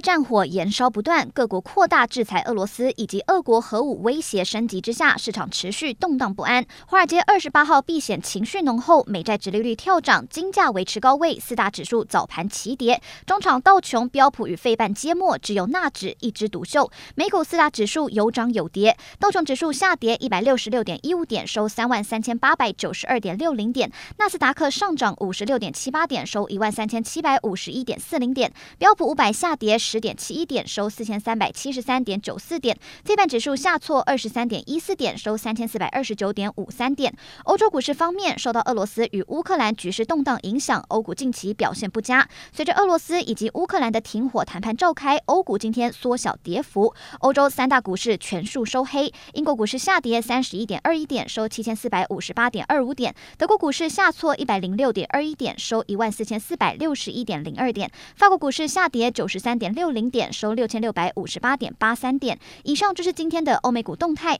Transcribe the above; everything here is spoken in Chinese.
战火延烧不断，各国扩大制裁俄罗斯，以及俄国核武威胁升级之下，市场持续动荡不安。华尔街二十八号避险情绪浓厚，美债殖利率跳涨，金价维持高位，四大指数早盘齐跌。中场道琼、标普与费半皆墨，只有纳指一枝独秀。美股四大指数有涨有跌，道琼指数下跌一百六十六点一五点，收三万三千八百九十二点六零点；纳斯达克上涨五十六点七八点，收一万三千七百五十一点四零点；标普五百下。跌十点七一点，收四千三百七十三点九四点。费半指数下挫二十三点一四点，收三千四百二十九点五三点。欧洲股市方面，受到俄罗斯与乌克兰局势动荡影响，欧股近期表现不佳。随着俄罗斯以及乌克兰的停火谈判召开，欧股今天缩小跌幅。欧洲三大股市全数收黑，英国股市下跌三十一点二一点，收七千四百五十八点二五点。德国股市下挫一百零六点二一点，收一万四千四百六十一点零二点。法国股市下跌九十三点点六零点，收六千六百五十八点八三点。以上就是今天的欧美股动态。